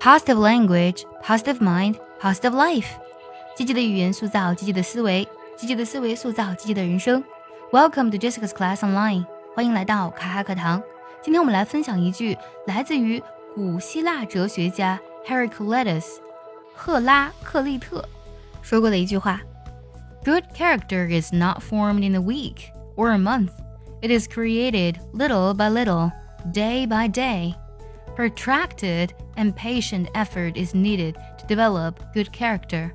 positive language, positive mind, positive life。积极的语言塑造积极的思维，积极的思维塑造积极的人生。Welcome to Jessica's Class Online，欢迎来到卡哈课堂。今天我们来分享一句来自于古希腊哲学家 Heraclitus 赫拉克利特说过的一句话：Good character is not formed in a week or a month. It is created little by little, day by day. Protracted and patient effort is needed to develop good character.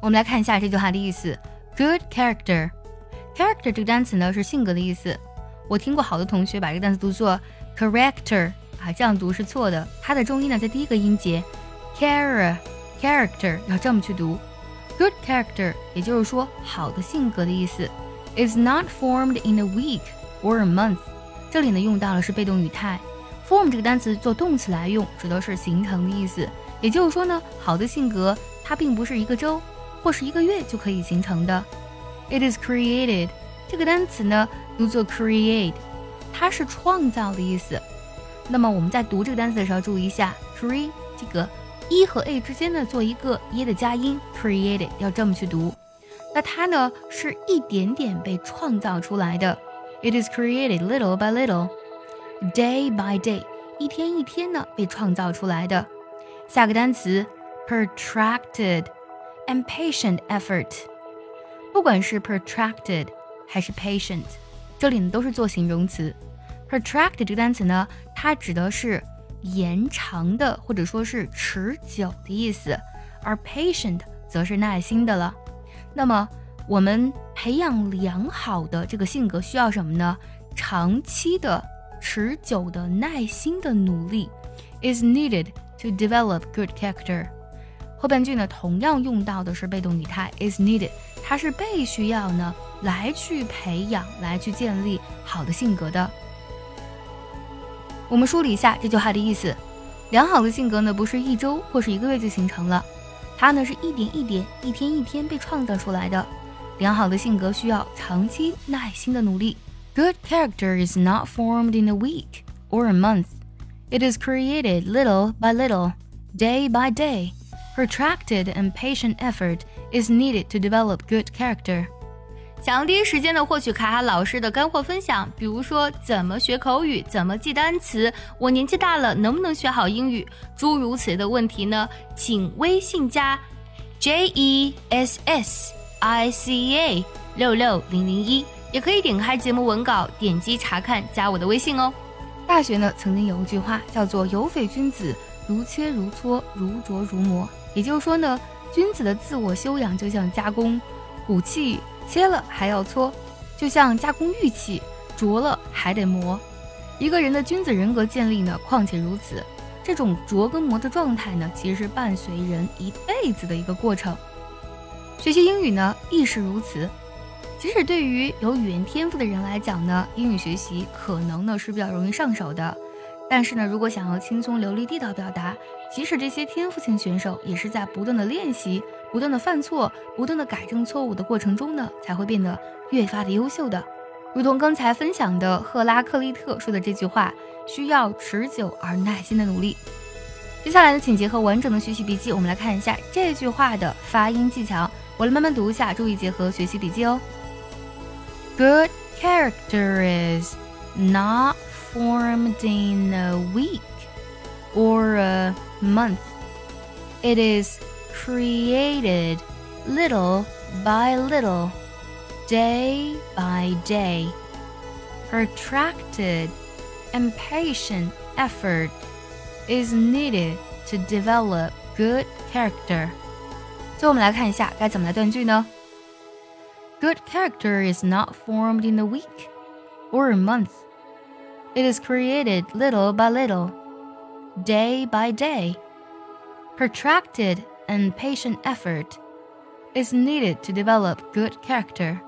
我们来看一下这句话的意思。Good character, character 这个单词呢是性格的意思。我听过好多同学把这个单词读作 character 啊，这样读是错的。它的重音呢在第一个音节，char character 要这么去读。Good character 也就是说好的性格的意思。Is not formed in a week or a month。这里呢用到了是被动语态。 Form 这个单词做动词来用，指的是形成的意思。也就是说呢，好的性格它并不是一个周或是一个月就可以形成的。It is created 这个单词呢读作 create，它是创造的意思。那么我们在读这个单词的时候注意一下，cre 这个 e 和 a 之间呢做一个 e 的加音，created 要这么去读。那它呢是一点点被创造出来的。It is created little by little。Day by day，一天一天呢被创造出来的。下个单词，protracted and patient effort。不管是 protracted 还是 patient，这里呢都是做形容词。protracted 这个单词呢，它指的是延长的或者说是持久的意思，而 patient 则是耐心的了。那么我们培养良好的这个性格需要什么呢？长期的。持久的、耐心的努力，is needed to develop good character。后半句呢，同样用到的是被动语态 is needed，它是被需要呢来去培养、来去建立好的性格的。我们梳理一下这句话的意思：良好的性格呢，不是一周或是一个月就形成了，它呢是一点一点、一天一天被创造出来的。良好的性格需要长期耐心的努力。Good character is not formed in a week or a month. It is created little by little, day by day. Protracted and patient effort is needed to develop good character. 想要第一时间的获取卡卡老师的干货分享，比如说怎么学口语、怎么记单词，我年纪大了能不能学好英语，诸如此类的问题呢？请微信加 J E S S I C A 六六零零一。 也可以点开节目文稿，点击查看，加我的微信哦。大学呢曾经有一句话叫做“有匪君子，如切如磋，如琢如磨”。也就是说呢，君子的自我修养就像加工骨器，切了还要搓；就像加工玉器，琢了还得磨。一个人的君子人格建立呢，况且如此。这种琢跟磨的状态呢，其实是伴随人一辈子的一个过程。学习英语呢，亦是如此。即使对于有语言天赋的人来讲呢，英语学习可能呢是比较容易上手的。但是呢，如果想要轻松流利地道表达，即使这些天赋型选手也是在不断的练习、不断的犯错、不断的改正错误的过程中呢，才会变得越发的优秀的。如同刚才分享的赫拉克利特说的这句话，需要持久而耐心的努力。接下来呢，请结合完整的学习笔记，我们来看一下这句话的发音技巧。我来慢慢读一下，注意结合学习笔记哦。good character is not formed in a week or a month. It is created little by little, day by day. Protracted and patient effort is needed to develop good character. 最后我们来看一下该怎么来断句呢 ？Good character is not formed in a week or a month. It is created little by little, day by day. Protracted and patient effort is needed to develop good character.